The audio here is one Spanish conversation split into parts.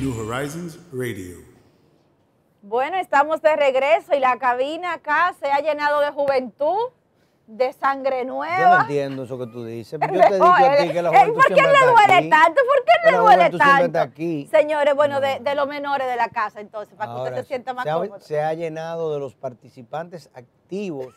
New Horizons Radio. Bueno, estamos de regreso y la cabina acá se ha llenado de juventud, de sangre nueva. Yo no entiendo eso que tú dices. Yo te he dicho a ti que la Ey, juventud ¿Por qué siempre le duele aquí. tanto? ¿Por qué le duele tanto? aquí. Señores, bueno, de, de los menores de la casa, entonces, para que usted se sienta más se ha, cómodo. se ha llenado de los participantes activos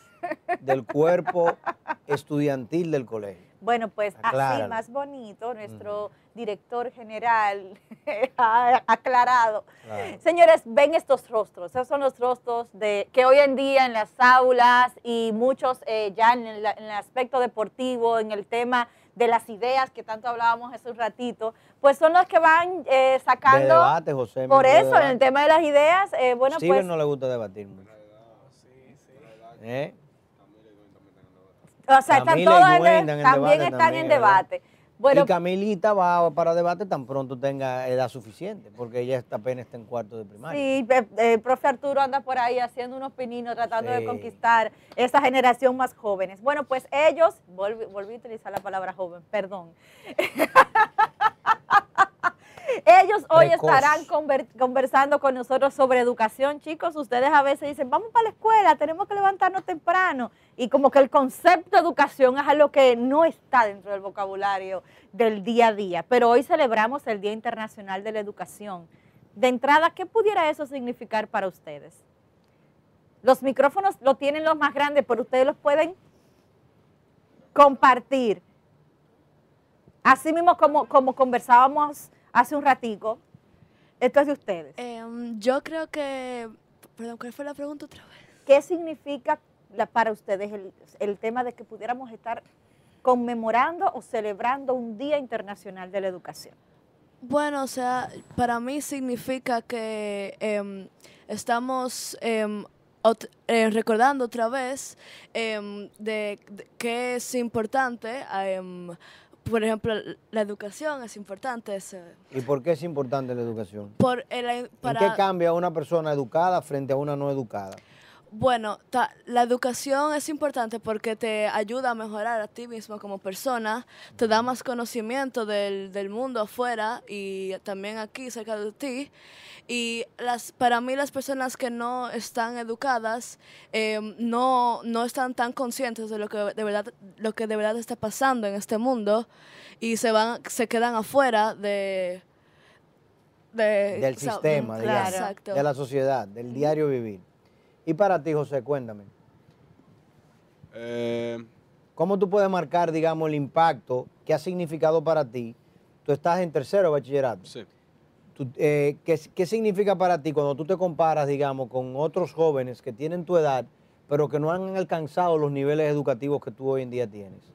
del cuerpo estudiantil del colegio. Bueno, pues así más bonito, nuestro director general ha aclarado. Claro. Señores, ven estos rostros. Esos son los rostros de que hoy en día en las aulas y muchos eh, ya en el, en el aspecto deportivo, en el tema de las ideas que tanto hablábamos hace un ratito, pues son los que van eh, De sacando. debate, José. por eso, en el tema de las ideas, eh, bueno, Steven pues. no le gusta debatir mucho. ¿Eh? O sea, están Camila todos en en también debate están también, en ¿verdad? debate. Bueno, y Camilita va para debate tan pronto tenga edad suficiente, porque ella está apenas está en cuarto de primaria. Sí, pe- eh, el profe Arturo anda por ahí haciendo unos pininos, tratando de conquistar esa generación más jóvenes. Bueno, pues ellos, volví, volví a utilizar la palabra joven, perdón. ellos hoy Precoz. estarán conver- conversando con nosotros sobre educación, chicos. Ustedes a veces dicen, vamos para la escuela, tenemos que levantarnos temprano. Y como que el concepto de educación es algo que no está dentro del vocabulario del día a día. Pero hoy celebramos el Día Internacional de la Educación. De entrada, ¿qué pudiera eso significar para ustedes? Los micrófonos lo tienen los más grandes, pero ustedes los pueden compartir. Así mismo como, como conversábamos hace un ratico, esto es de ustedes. Em, yo creo que. Perdón, ¿cuál fue la pregunta otra vez? ¿Qué significa la- para ustedes el, el tema de que pudiéramos estar conmemorando o celebrando un Día Internacional de la Educación? Bueno, o sea, para mí significa que em, estamos em, ot- eh, recordando otra vez de, de que es importante. Por ejemplo, la educación es importante. es, ¿Y por qué es importante la educación? por el- ¿En para, qué cambia una persona educada frente a una no educada? Bueno, ta- la educación es importante porque te ayuda a mejorar a ti mismo como persona, te da más conocimiento del, del mundo afuera y también aquí cerca de ti. Y las, para mí las personas que no están educadas eh, no, no están tan conscientes de lo que de verdad, lo que de verdad está pasando en este mundo y se, van, se quedan afuera de... de- Del o sea, sistema, de- Exacto. de la sociedad, del diario vivir. Y para ti, José, cuéntame, Eh, ¿cómo tú puedes marcar, digamos, el impacto que ha significado para ti? Tú estás en tercero de bachillerato. sí. Tú, eh, ¿qué, qué significa para ti cuando tú te comparas, digamos, con otros jóvenes que tienen tu edad, pero que no han alcanzado los niveles educativos que tú hoy en día tienes?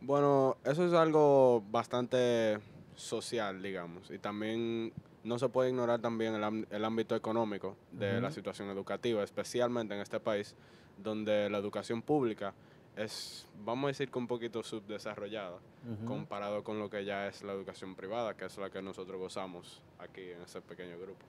Bueno, eso es algo bastante social, digamos, y también no se puede ignorar también el, el ámbito económico de la situación educativa, especialmente en este país, donde la educación pública es, vamos a decir que un poquito subdesarrollada, comparado con lo que ya es la educación privada, que es la que nosotros gozamos aquí en ese pequeño grupo.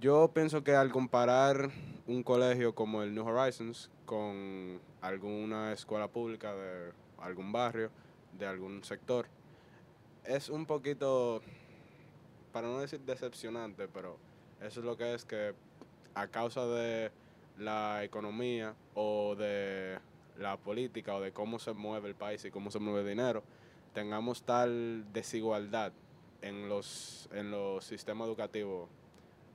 Yo pienso que al comparar un colegio como el New Horizons con alguna escuela pública de algún barrio, de algún sector, es un poquito, para no decir decepcionante, pero eso es lo que es que a causa de la economía o de la política o de cómo se mueve el país y cómo se mueve el dinero, tengamos tal desigualdad en los, en los sistemas educativos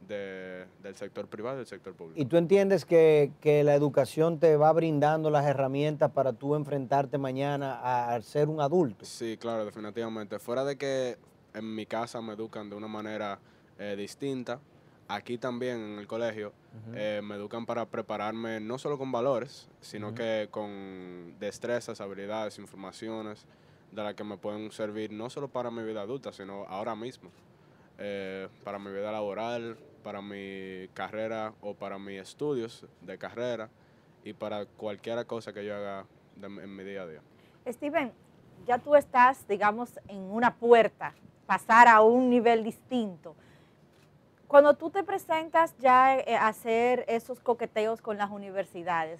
de- del sector privado y del sector público. ¿Y tú entiendes que, que la educación te va brindando las herramientas para tú enfrentarte mañana a, a ser un adulto? Sí, claro, definitivamente. Fuera de que en mi casa me educan de una manera eh, distinta, aquí también en el colegio eh, me educan para prepararme no solo con valores, sino que con destrezas, habilidades, informaciones de las que me pueden servir no solo para mi vida adulta, sino ahora mismo. eh, para mi vida laboral, para mi carrera o para mis estudios de carrera y para cualquier cosa que yo haga de- en mi día a día. Steven, ya tú estás, digamos, en una puerta, pasar a un nivel distinto. Cuando tú te presentas ya eh, a hacer esos coqueteos con las universidades,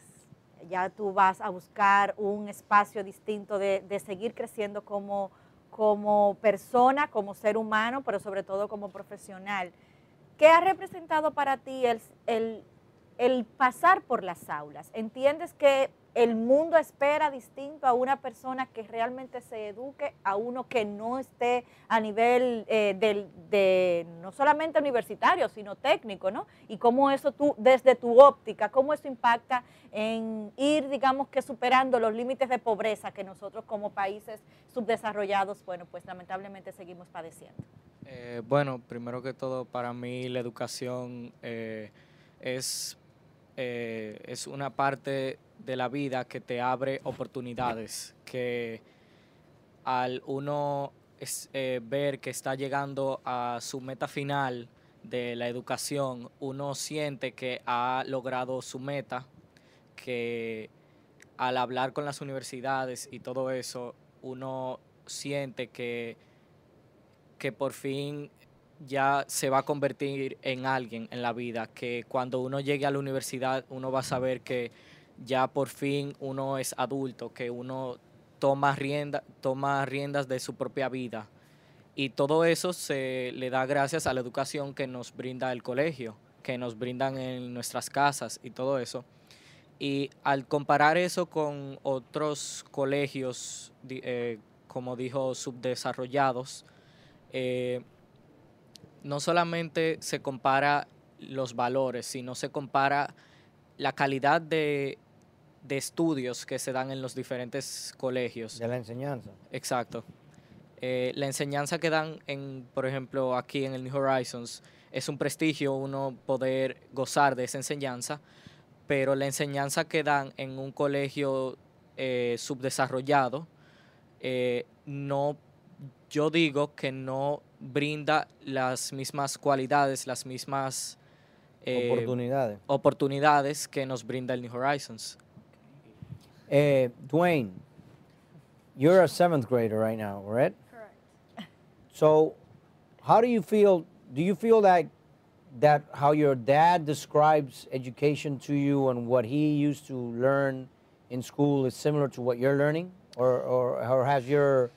ya tú vas a buscar un espacio distinto de, de seguir creciendo como, como persona, como ser humano, pero sobre todo como profesional. ¿Qué ha representado para ti el, el- el pasar por las aulas? ¿Entiendes que el mundo espera distinto a una persona que realmente se eduque, a uno que no esté a nivel eh, de, no solamente universitario, sino técnico, ¿no? Y cómo eso tú, desde tu óptica, cómo eso impacta en ir, digamos que superando los límites de pobreza que nosotros como países subdesarrollados, bueno, pues lamentablemente seguimos padeciendo. Eh, bueno, primero que todo, para mí la educación eh, es, es una parte de la vida que te abre oportunidades, que al uno eh, ver que está llegando a su meta final de la educación, uno siente que ha logrado su meta, que al hablar con las universidades y todo eso, uno siente que que por fin ya se va a convertir en alguien en la vida, que cuando uno llegue a la universidad uno va a saber que ya por fin uno es adulto, que uno toma, toma riendas de su propia vida. Y todo eso se le da gracias a la educación que nos brinda el colegio, que nos brindan en nuestras casas y todo eso. Y al comparar eso con otros colegios, eh, como dijo, subdesarrollados, eh, no solamente se compara los valores, sino se compara la calidad de, de estudios que se dan en los diferentes colegios. De la enseñanza. Exacto. Eh, la enseñanza que dan, en, por ejemplo, aquí en el New Horizons, es un prestigio uno poder gozar de esa enseñanza, pero la enseñanza que dan en un colegio eh, subdesarrollado, eh, no, yo digo que no brinda las mismas cualidades, las mismas Oportunidades. oportunidades que nos brinda el New Horizons. Eh, Dwayne, you're a seventh grader right now, right? Correct. So, how do you feel? Do you feel that that how your dad describes education to you and what he used to learn in school is similar to what you're learning, or or, or has your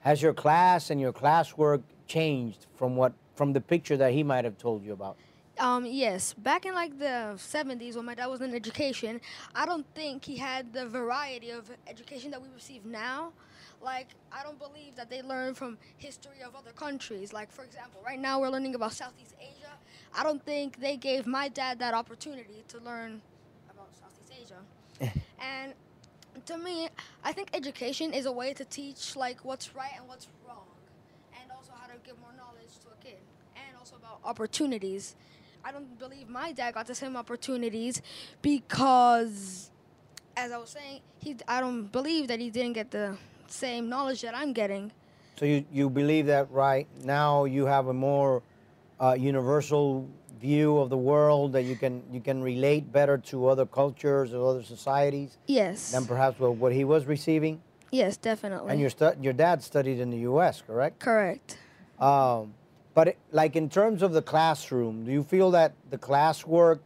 has your class and your classwork changed from what from the picture that he might have told you about? Um, yes, back in like the 70s when my dad was in education, I don't think he had the variety of education that we receive now. Like, I don't believe that they learn from history of other countries. Like, for example, right now we're learning about Southeast Asia. I don't think they gave my dad that opportunity to learn about Southeast Asia. and to me, I think education is a way to teach like what's right and what's wrong, and also how to give more knowledge to a kid, and also about opportunities. I don't believe my dad got the same opportunities because, as I was saying, he I don't believe that he didn't get the same knowledge that I'm getting. So you, you believe that right now you have a more uh, universal view of the world that you can you can relate better to other cultures or other societies Yes. than perhaps what, what he was receiving. yes, definitely. And your stu- your dad studied in the U.S., correct? correct. Um, but it, like in terms of the classroom, do you feel that the classwork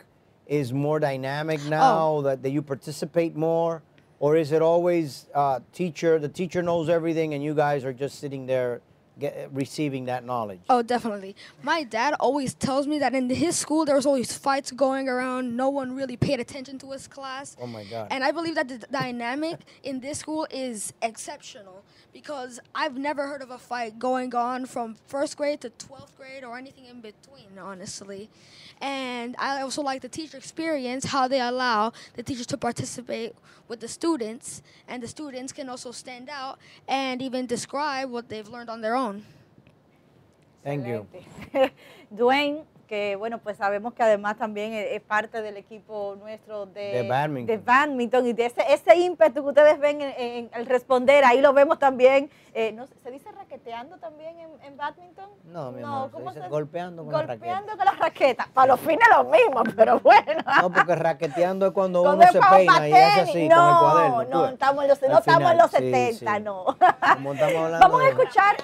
is more dynamic now? That, that you participate more, or is it always uh, teacher? The teacher knows everything, and you guys are just sitting there, get, receiving that knowledge. Oh, definitely. My dad always tells me that in his school there was always fights going around. No one really paid attention to his class. Oh my God. And I believe that the dynamic in this school is exceptional because I've never heard of a fight going on from first grade to 12th grade or anything in between, honestly. And I also like the teacher experience, how they allow the teachers to participate with the students, and the students can also stand out and even describe what they've learned on their own. Thank you. Dwayne, que bueno, pues sabemos que además también es, parte del equipo nuestro de, De badminton. de badminton y de ese, ese ímpetu que ustedes ven en, al responder, ahí lo vemos también, eh, no ¿se dice raqueteando también en, en badminton? No, mi amor, se ¿cómo dice golpeando con la raqueta. Golpeando con la raqueta, para los fines lo mismo, pero bueno. No, porque raqueteando es cuando Cuando uno se peina y hace tenis. así no, con el cuaderno. No, ves. estamos en los, no estamos en los sí, 70, sí. no. Estamos hablando Vamos a escuchar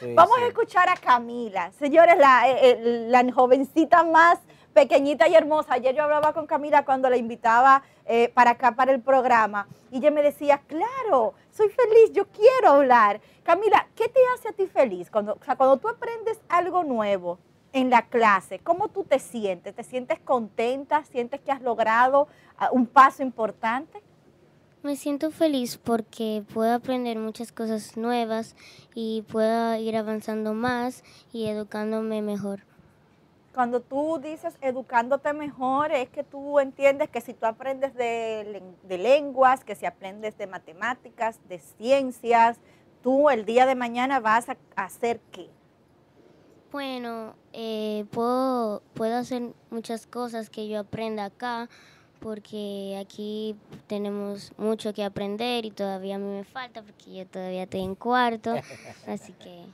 Sí, Vamos sí. a escuchar a Camila. Señores, la, eh, eh, la jovencita más pequeñita y hermosa. Ayer yo hablaba con Camila cuando la invitaba eh, para acá, para el programa. Y ella me decía, claro, soy feliz, yo quiero hablar. Camila, ¿qué te hace a ti feliz? Cuando, o sea, cuando tú aprendes algo nuevo en la clase, ¿cómo tú te sientes? ¿Te sientes contenta? ¿Sientes que has logrado ah, un paso importante? Me siento feliz porque puedo aprender muchas cosas nuevas y puedo ir avanzando más y educándome mejor. Cuando tú dices educándote mejor, es que tú entiendes que si tú aprendes de, len- de lenguas, que si aprendes de matemáticas, de ciencias, tú el día de mañana vas a hacer qué. Bueno, eh, puedo, puedo hacer muchas cosas que yo aprenda acá porque aquí tenemos mucho que aprender y todavía a mí me falta porque yo todavía estoy en cuarto, así que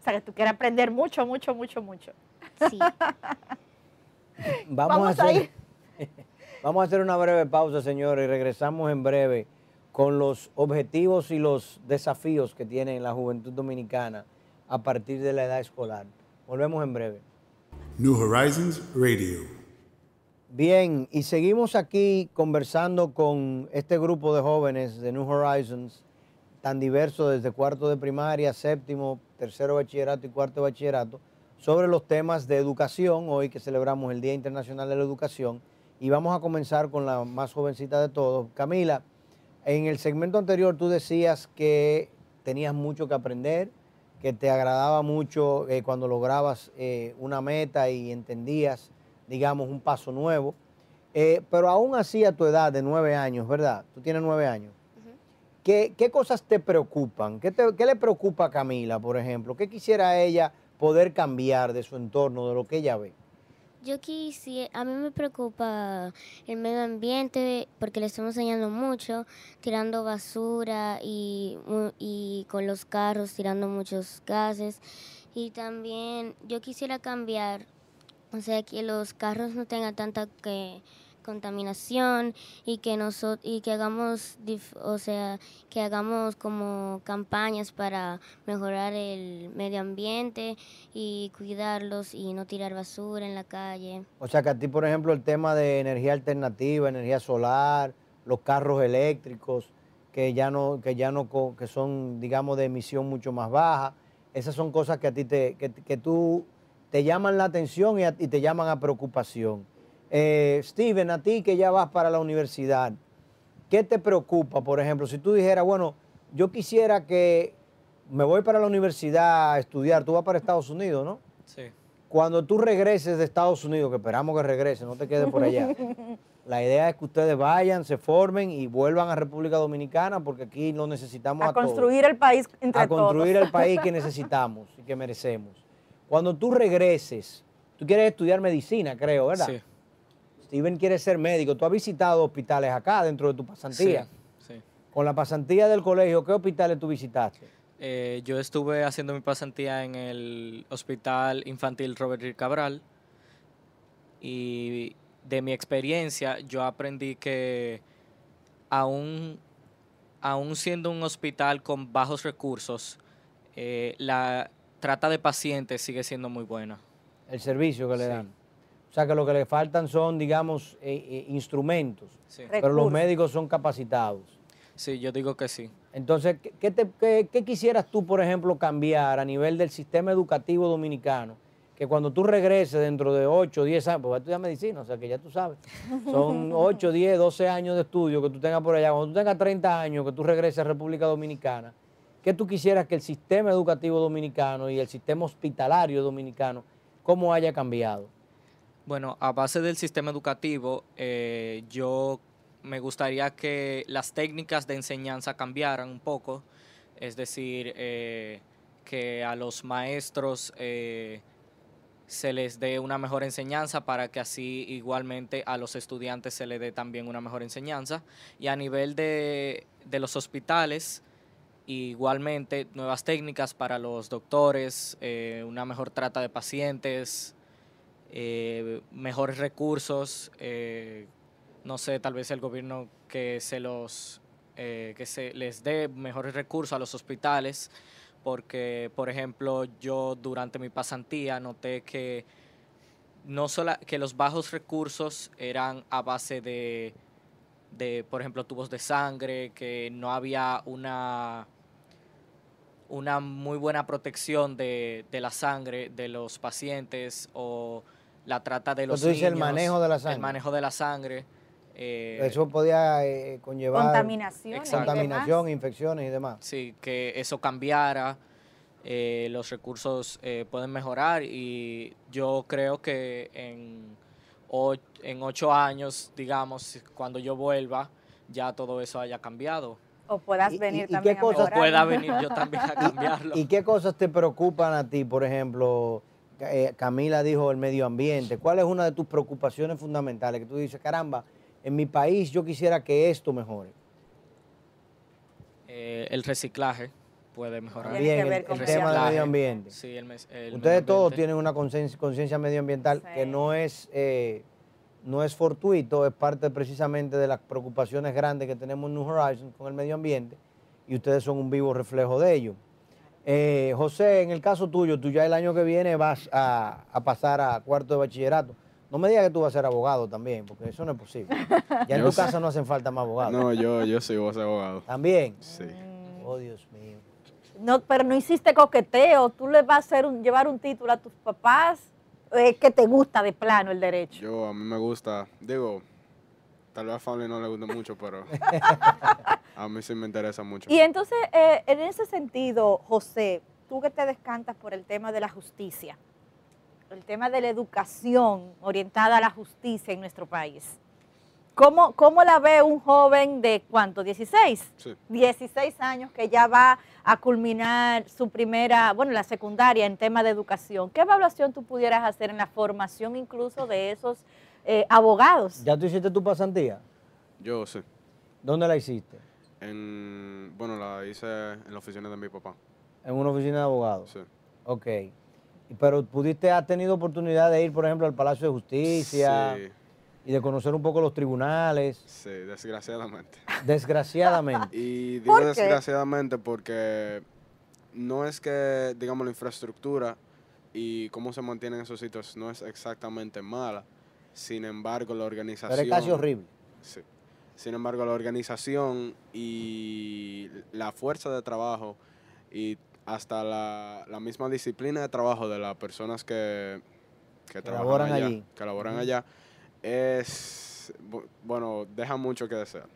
O sea, que tú quieres aprender mucho, mucho, mucho, mucho. sí. Vamos, Vamos a a hacer, vamos a hacer una breve pausa, señores, y regresamos en breve con los objetivos y los desafíos que tiene la juventud dominicana a partir de la edad escolar. Volvemos en breve. New Horizons Radio. Bien, y seguimos aquí conversando con este grupo de jóvenes de New Horizons, tan diverso desde cuarto de primaria, séptimo, tercero bachillerato y cuarto bachillerato, sobre los temas de educación, hoy que celebramos el Día Internacional de la Educación, y vamos a comenzar con la más jovencita de todos. Camila, en el segmento anterior tú decías que tenías mucho que aprender, que te agradaba mucho eh, cuando lograbas eh, una meta y entendías, digamos, un paso nuevo. Eh, pero aún así a tu edad de nueve años, ¿verdad? Tú tienes nueve años. ¿Qué, qué cosas te preocupan? ¿Qué, te- qué le preocupa a Camila, por ejemplo? ¿Qué quisiera ella poder cambiar de su entorno, de lo que ella ve? Yo quisiera, a mí me preocupa el medio ambiente porque le estamos dañando mucho, tirando basura y, y con los carros tirando muchos gases. Y también yo quisiera cambiar, o sea, que los carros no tengan tanta que contaminación y que noso- y que hagamos, o sea, que hagamos como campañas para mejorar el medio ambiente y cuidarlos y no tirar basura en la calle. O sea que a ti, por ejemplo, el tema de energía alternativa, energía solar, los carros eléctricos, que ya no, que ya no, que son, digamos, de emisión mucho más baja, esas son cosas que a ti te, que, que tú te llaman la atención y, a- y te llaman a preocupación. Eh, Steven, a ti que ya vas para la universidad, ¿qué te preocupa, por ejemplo? Si tú dijeras, bueno, yo quisiera que me voy para la universidad a estudiar, tú vas para Estados Unidos, ¿no? Sí. Cuando tú regreses de Estados Unidos, que esperamos que regreses, no te quedes por allá. La idea es que ustedes vayan, se formen y vuelvan a República Dominicana porque aquí lo necesitamos a, A todos. construir el país entre a construir todos. el país que necesitamos y que merecemos. Cuando tú regreses, tú quieres estudiar medicina, creo, ¿verdad? Sí. Steven quiere ser médico. Tú has visitado hospitales acá dentro de tu pasantía. Sí, sí. Con la pasantía del colegio, ¿qué hospitales tú visitaste? Eh, yo estuve haciendo mi pasantía en el Hospital Infantil Robert Reed Cabral y de mi experiencia yo aprendí que aún, aún siendo un hospital con bajos recursos, eh, la trata de pacientes sigue siendo muy buena. El servicio que le Sí. dan. O sea que lo que le faltan son, digamos, eh, eh, instrumentos. Sí. Pero los médicos son capacitados. Sí, yo digo que sí. Entonces, ¿qué, te- qué- qué quisieras tú, por ejemplo, cambiar a nivel del sistema educativo dominicano? Que cuando tú regreses dentro de 8, 10 años, porque vas a estudiar medicina, o sea que ya tú sabes, son 8, 10, 12 años de estudio que tú tengas por allá. Cuando tú tengas 30 años, que tú regreses a República Dominicana, ¿qué tú quisieras que el sistema educativo dominicano y el sistema hospitalario dominicano, cómo haya cambiado? Bueno, a base del sistema educativo, eh, yo me gustaría que las técnicas de enseñanza cambiaran un poco, es decir, eh, que a los maestros eh, se les dé una mejor enseñanza para que así igualmente a los estudiantes se les dé también una mejor enseñanza. Y a nivel de, de los hospitales, igualmente nuevas técnicas para los doctores, eh, una mejor trata de pacientes, eh, mejores recursos, eh, no sé, tal vez el gobierno que se los que se les dé mejores recursos a los hospitales, porque por ejemplo yo durante mi pasantía noté que no solo que los bajos recursos eran a base de, de, por ejemplo, tubos de sangre, que no había una una muy buena protección de, de la sangre de los pacientes o la trata de los Entonces, niños. el manejo de la sangre. El manejo de la sangre. eh, Eso podía eh, conllevar contaminación, infecciones y demás. Sí, que eso cambiara, eh, los recursos eh, pueden mejorar y yo creo que en, o- en ocho años, digamos, cuando yo vuelva, ya todo eso haya cambiado. O puedas ¿Y- y- venir y qué también a cosas- O mejorar. pueda venir yo también a cambiarlo. ¿Y qué cosas te preocupan a ti? Por ejemplo, eh, Camila dijo el medio ambiente. ¿Cuál es una de tus preocupaciones fundamentales? Que tú dices, caramba, en mi país yo quisiera que esto mejore. Eh, el reciclaje puede mejorar. Tiene que Bien, ver el, con el medio tema del medio ambiente. Sí, el, el Ustedes medio todos tienen una conciencia medioambiental que no es, eh, no es fortuito, es parte precisamente de las preocupaciones grandes que tenemos en New Horizons con el medio ambiente y ustedes son un vivo reflejo de ello. Eh, José, en el caso tuyo, tú ya el año que viene vas a, a pasar a cuarto de bachillerato. No me digas que tú vas a ser abogado también, porque eso no es posible. Ya en Yo tu sé. casa no hacen falta más abogados. No, yo, yo sí voy a ser abogado. También. Sí. Oh, Dios mío. No, pero no hiciste coqueteo. Tú le vas a hacer un- llevar un título a tus papás eh, que te gusta de plano el derecho. Yo, a mí me gusta, digo, tal vez a Fabi no le guste mucho, pero a mí sí me interesa mucho. Y entonces, eh, en ese sentido, José, tú que te descantas por el tema de la justicia, el tema de la educación orientada a la justicia en nuestro país, ¿cómo, cómo la ve un joven de cuánto? ¿16? Sí. 16 años que ya va a culminar su primera, bueno, la secundaria en tema de educación. ¿Qué evaluación tú pudieras hacer en la formación incluso de esos eh, abogados? ¿Ya tú hiciste tu pasantía? Yo sí. ¿Dónde la hiciste? En, bueno, la hice en la oficina de mi papá. En una oficina de abogados. Sí. Ok. Y- Pero pudiste, has tenido oportunidad de ir, por ejemplo, al Palacio de Justicia Sí, y de conocer un poco los tribunales, sí, desgraciadamente. desgraciadamente. Y digo desgraciadamente porque no es que, digamos, la infraestructura y cómo se mantienen esos sitios no es exactamente mala. Sin embargo, la organización... Pero es casi horrible. Sí. Sin embargo, la organización y la fuerza de trabajo y hasta la, la misma disciplina de trabajo de las personas que, que, trabajan allá, allí. que laboran allá, es, bu- bueno, deja mucho que desear.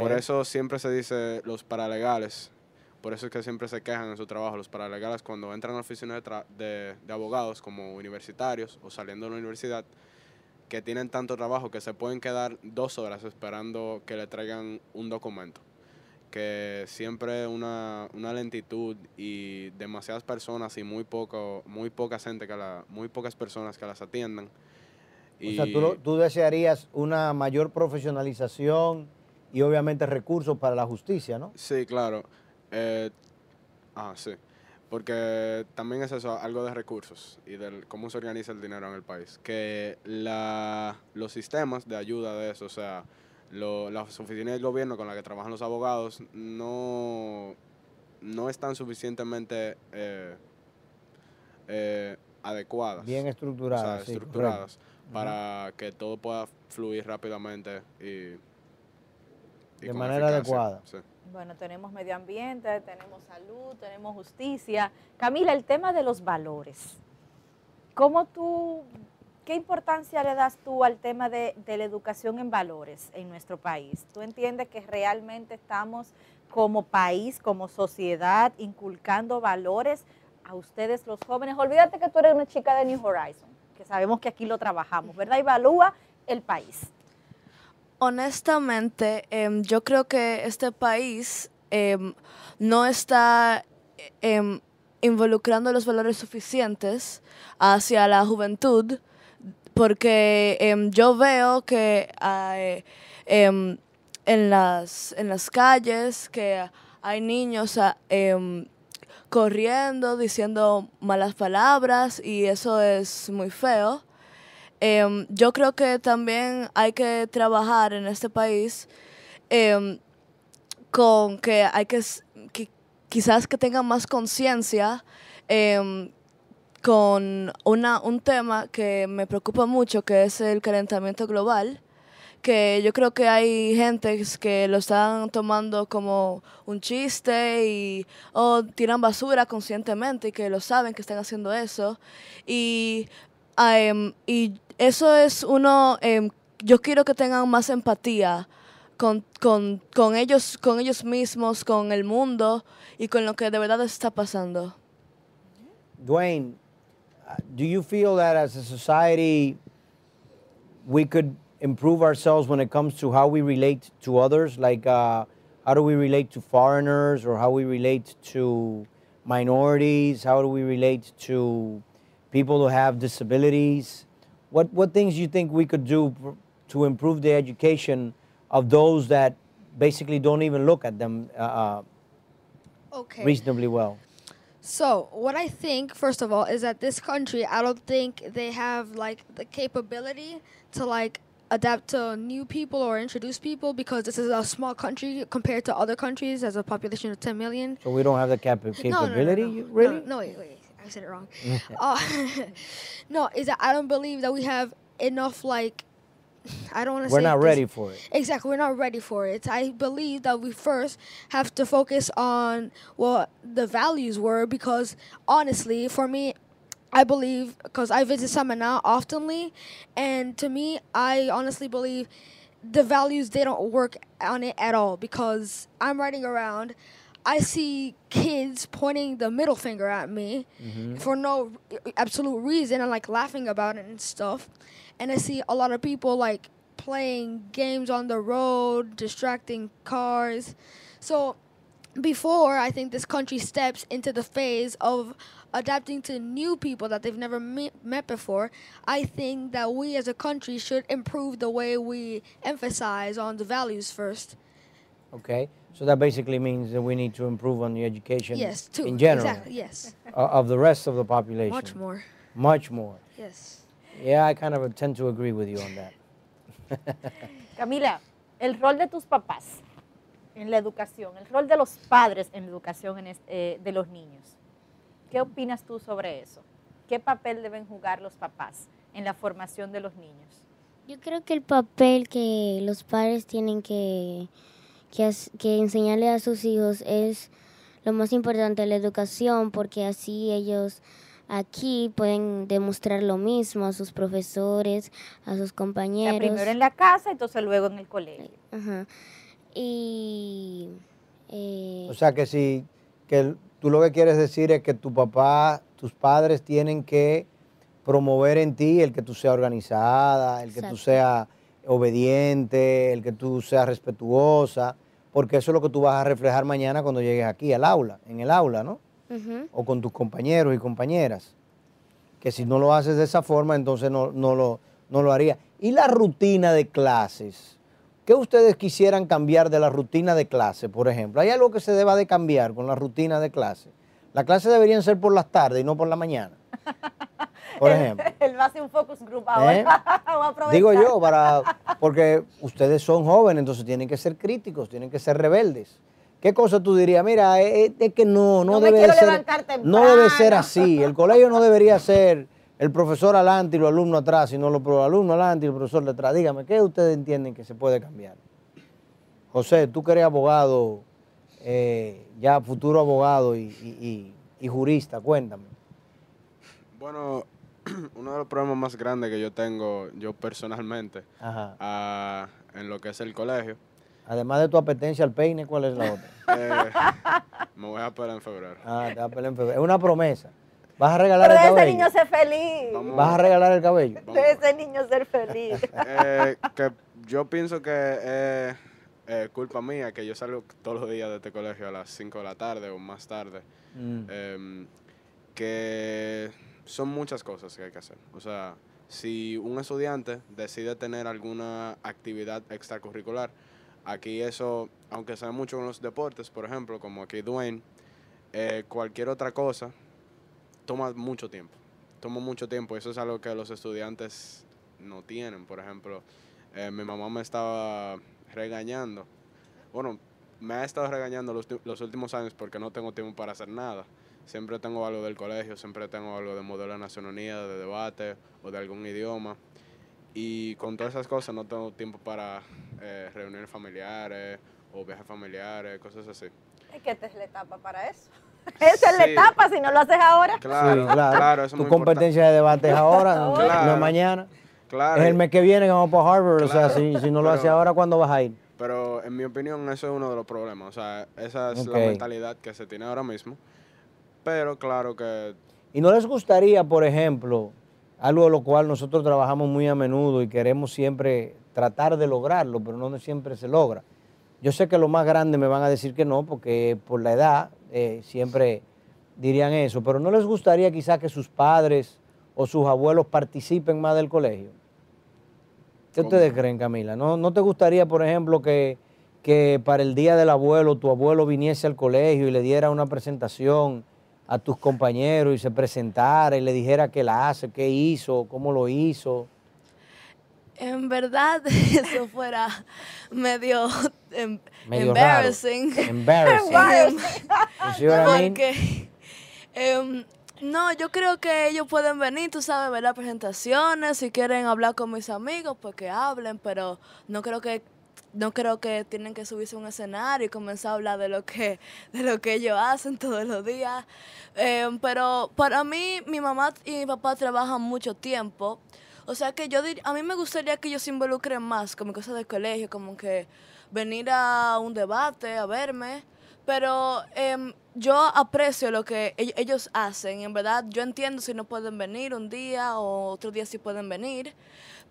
Por eso siempre se dice los paralegales, por eso es que siempre se quejan en su trabajo, los paralegales cuando entran a la oficina de, de- de abogados como universitarios o saliendo de la universidad, que tienen tanto trabajo que se pueden quedar dos horas esperando que le traigan un documento. Que siempre una, una lentitud y demasiadas personas y muy poco, muy poca gente que la, muy pocas personas que las atiendan. O sea, tú, tú desearías una mayor profesionalización y obviamente recursos para la justicia, ¿no? Sí, claro. Eh, ah, sí. Porque también es eso, algo de recursos y de cómo se organiza el dinero en el país. Que la, los sistemas de ayuda de eso, o sea, lo- las oficinas del gobierno con las que trabajan los abogados, no, no están suficientemente eh, eh, adecuadas. Bien o estructuradas. sí, para que todo pueda fluir rápidamente y, y De manera eficacia. adecuada. Sí. Bueno, tenemos medio ambiente, tenemos salud, tenemos justicia. Camila, el tema de los valores. ¿Cómo tú, qué importancia le das tú al tema de, de la educación en valores en nuestro país? ¿Tú entiendes que realmente estamos como país, como sociedad, inculcando valores a ustedes los jóvenes? Olvídate que tú eres una chica de New Horizon, sabemos que aquí lo trabajamos, ¿verdad? Evalúa el país. Honestamente, em, yo creo que este país em, no está em, involucrando los valores suficientes hacia la juventud, porque yo veo que en, las, en las calles que hay niños corriendo, diciendo malas palabras y eso es muy feo. Em, yo creo que también hay que trabajar en este país em, con que hay que, quizás que tengan más conciencia em, con una, un tema que me preocupa mucho, que es el calentamiento global que yo creo que hay gente que lo están tomando como un chiste y o tiran basura conscientemente y que lo saben que están haciendo eso. Y em, y eso es uno em, yo quiero que tengan más empatía con, con, con ellos con ellos mismos con el mundo y con lo que de verdad está pasando. Dwayne, uh, do you feel that as a society we could improve ourselves when it comes to how we relate to others? Like, uh, how do we relate to foreigners or how we relate to minorities? How do we relate to people who have disabilities? What, what things do you think we could do to improve the education of those that basically don't even look at them uh, uh, Okay. reasonably well? So, what I think, first of all, is that this country, I don't think they have like the capability to like adapt to new people or introduce people because this is a small country compared to other countries as a population of 10 million. So we don't have the capa- No, no, no, capability? no, Really? No, wait, wait. I said it wrong. uh, no, is that I don't believe that we have enough like I don't want to say We're not this- ready for it. Exactly, we're not ready for it. I believe that we first have to focus on what the values were because honestly, for me, I believe because I visit Samana oftenly, and to me, I honestly believe the values they don't work on it at all because I'm riding around. I see kids pointing the middle finger at me mm-hmm. for no absolute reason and like laughing about it and stuff. And I see a lot of people like playing games on the road, distracting cars. So before I think this country steps into the phase of adapting to new people that they've never met before, I think that we as a country should improve the way we emphasize on the values first. Okay, so that basically means that we need to improve on the education Yes, too. in general Exactly, yes. o- of the rest of the population. Much more. Much more. Yes. Yeah, I kind of tend to agree with you on that. Camila, el rol de tus papás en la educación, el rol de los padres en la educación en es- eh, de los niños. ¿Qué opinas tú sobre eso? ¿Qué papel deben jugar los papás en la formación de los niños? Yo creo que el papel que los padres tienen que, que, enseñarle a sus hijos es lo más importante, la educación, porque así ellos aquí pueden demostrar lo mismo a sus profesores, a sus O compañeros. sea, primero en la casa, entonces luego en el colegio. Ajá. Y eh, O sea que si que el- tú lo que quieres decir es que tu papá, tus padres tienen que promover en ti el que tú seas organizada, el que tú seas obediente, el que tú seas respetuosa, porque eso es lo que tú vas a reflejar mañana cuando llegues aquí al aula, en el aula, ¿no? o con tus compañeros y compañeras. Que si no lo haces de esa forma, entonces no, no lo, no lo haría. Y la rutina de clases. ¿Qué ustedes quisieran cambiar de la rutina de clase, por ejemplo? ¿Hay algo que se deba de cambiar con la rutina de clase? Las clases deberían ser por las tardes y no por la mañana. Por ejemplo. Él va a hacer un focus group ahora. ¿Eh? A. Digo yo, para, porque ustedes son jóvenes, entonces tienen que ser críticos, tienen que ser rebeldes. ¿Qué cosa tú dirías? Mira, es, es que no, no, No debe ser, no debe ser así. El colegio no debería ser el profesor adelante y los alumnos atrás, sino los alumnos adelante y el profesor detrás. Dígame, ¿qué ustedes entienden que se puede cambiar? José, tú que eres abogado, eh, ya futuro abogado y, y- y- y jurista, cuéntame. Bueno, uno de los problemas más grandes que yo tengo, yo personalmente, Ajá. ah, en lo que es el colegio, Además de tu apetencia al peine, ¿cuál es la otra? eh, me voy a esperar en febrero. Ah, te va a pelear en febrero. Es una promesa. ¿Vas a regalar Pero el de ese cabello? niño ser feliz. Vamos. ¿Vas a regalar el cabello? De ese niño ser feliz. Eh, que yo pienso que es eh, culpa mía que yo salgo todos los días de este colegio a las 5 de la tarde o más tarde. Mm. Em, que son muchas cosas que hay que hacer. O sea, si un estudiante decide tener alguna actividad extracurricular, aquí eso, aunque sea mucho en los deportes, por ejemplo, como aquí Dwayne, eh, cualquier otra cosa toma mucho tiempo. Toma mucho tiempo. Eso es algo que los estudiantes no tienen. Por ejemplo, eh, mi mamá me estaba regañando. Bueno, me ha estado regañando los, los últimos años porque no tengo tiempo para hacer nada. Siempre tengo algo del colegio, siempre tengo algo de modelo de nacionalidad, de debate o de algún idioma. Y con todas esas cosas no tengo tiempo para eh, reuniones familiares o viajes familiares, cosas así. Es que esta es la etapa para eso. Esa es la etapa, si no lo haces ahora. Claro, Sí, claro. claro, eso es tu muy competencia de debate es ahora, no- Claro. no es mañana. Claro. Es el mes que viene que vamos para Harvard. O sea, si, si no lo haces ahora, ¿cuándo vas a ir? Pero en mi opinión eso es uno de los problemas. O sea, esa es la mentalidad que se tiene ahora mismo. Pero claro que ¿Y no les gustaría, por ejemplo, algo de lo cual nosotros trabajamos muy a menudo y queremos siempre tratar de lograrlo, pero no siempre se logra? Yo sé que los más grandes me van a decir que no, porque por la edad eh, siempre dirían eso, pero ¿no les gustaría quizás que sus padres o sus abuelos participen más del colegio? ¿Qué ¿Cómo? ustedes creen, Camila? ¿No, ¿No te gustaría, por ejemplo, que, que para el Día del Abuelo tu abuelo viniese al colegio y le diera una presentación a tus compañeros y se presentara y le dijera qué la hace, qué hizo, cómo lo hizo? En verdad, eso fuera medio, em- Medio embarrassing. raro. Embarrassing. Em, You see what I mean? Porque, em, no, yo creo que ellos pueden venir, tú sabes, ver las presentaciones, si quieren hablar con mis amigos, pues que hablen, pero no creo que no creo que tienen que subirse a un escenario y comenzar a hablar de lo que de lo que ellos hacen todos los días. Pero para mí, mi mamá y mi papá trabajan mucho tiempo. O sea que yo a mí me gustaría que ellos se involucren más con mi cosas del colegio, como que venir a un debate, a verme. Pero em, yo aprecio lo que ell- ellos hacen. En verdad, yo entiendo si no pueden venir un día o otro día si pueden venir.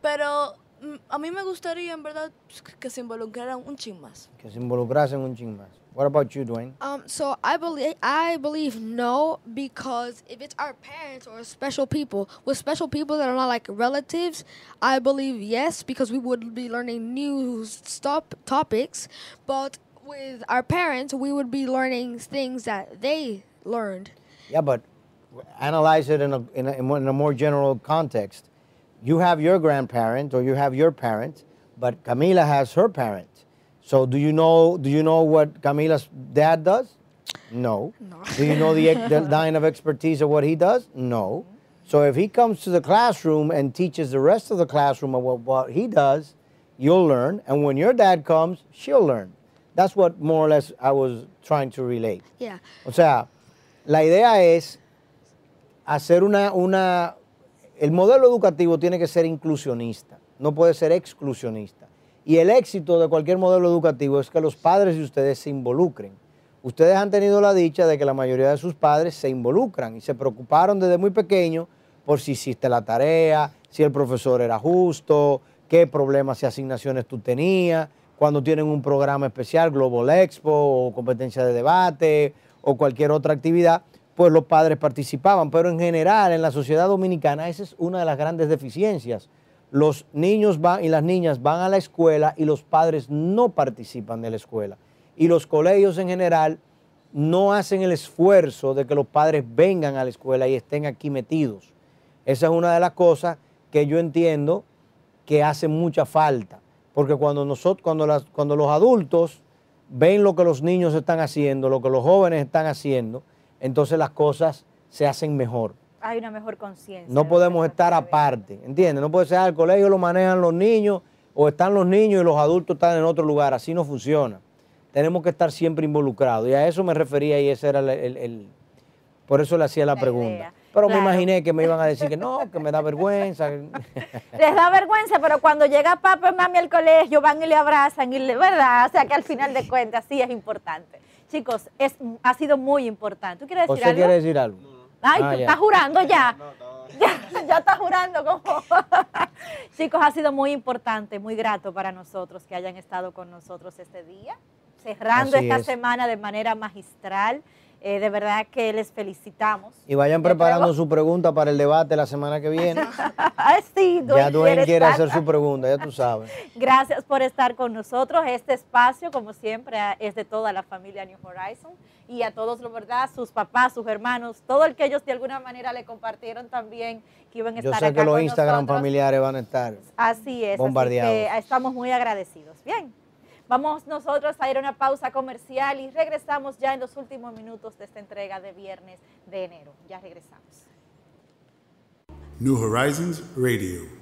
Pero mm, a mí me gustaría, en verdad, que se involucraran un chin más. Que se involucrasen un ching más. What about you, Dwayne? Um, so I believe I believe no because if it's our parents or special people with special people that are not like relatives, I believe yes because we would be learning new stop topics, but with our parents we would be learning things that they learned. Yeah, but analyze it in a, in a, in a more general context. You have your grandparent or you have your parent, but Camila has her parent. So do you know do you know what Camila's dad does? No. No. Do you know the, the line of expertise of what he does? No. So if he comes to the classroom and teaches the rest of the classroom of what, what he does, you'll learn. And when your dad comes, she'll learn. That's what more or less I was trying to relate. Yeah. O sea, la idea es hacer una, una... El modelo educativo tiene que ser inclusionista, no puede ser exclusionista. Y el éxito de cualquier modelo educativo es que los padres y ustedes se involucren. Ustedes han tenido la dicha de que la mayoría de sus padres se involucran y se preocuparon desde muy pequeño por si hiciste la tarea, si el profesor era justo, qué problemas y asignaciones tú tenías, cuando tienen un programa especial, Global Expo o competencia de debate o cualquier otra actividad, pues los padres participaban. Pero en general, en la sociedad dominicana, esa es una de las grandes deficiencias. Los niños van y las niñas van a la escuela y los padres no participan de la escuela. Y los colegios en general no hacen el esfuerzo de que los padres vengan a la escuela y estén aquí metidos. Esa es una de las cosas que yo entiendo que hace mucha falta. Porque cuando, nosotros, cuando, las- cuando los adultos ven lo que los niños están haciendo, lo que los jóvenes están haciendo, entonces las cosas se hacen mejor. Hay una mejor conciencia. No podemos estar aparte, ¿entiendes? No puede ser, "Ah, el colegio lo manejan los niños o están los niños y los adultos están en otro lugar. Así no funciona. Tenemos que estar siempre involucrados. Y a eso me refería y ese era el... el- el- por eso le hacía la, La pregunta. idea. Pero Claro. me imaginé que me iban a decir que no, que me da vergüenza. Les da vergüenza, pero cuando llega papá y mami al colegio, van y le abrazan, y le, ¿verdad? O sea que al final de cuentas sí es importante. Chicos, es, ha sido muy importante. ¿Tú quieres decir ¿Usted algo? quiere decir algo? Ay, Ah, tú ya. estás jurando ya. Ya, ya estás jurando como. Chicos, ha sido muy importante, muy grato para nosotros que hayan estado con nosotros este día, cerrando Así esta es. semana de manera magistral. Eh, de verdad que les felicitamos. Y vayan preparando su pregunta para el debate la semana que viene. Ah, sí, ya Dwayne quiere estar. hacer su pregunta, ya tú sabes. Gracias por estar con nosotros. Este espacio, como siempre, es de toda la familia New Horizon y a todos, verdad, sus papás, sus hermanos, todo el que ellos de alguna manera le compartieron también que iban a Yo estar sé acá que los Instagram nosotros. familiares van a estar. Así es, bombardeados. así que estamos muy agradecidos. Bien, vamos nosotros a ir a una pausa comercial y regresamos ya en los últimos minutos de esta entrega de viernes de enero. Ya regresamos. New Horizons Radio.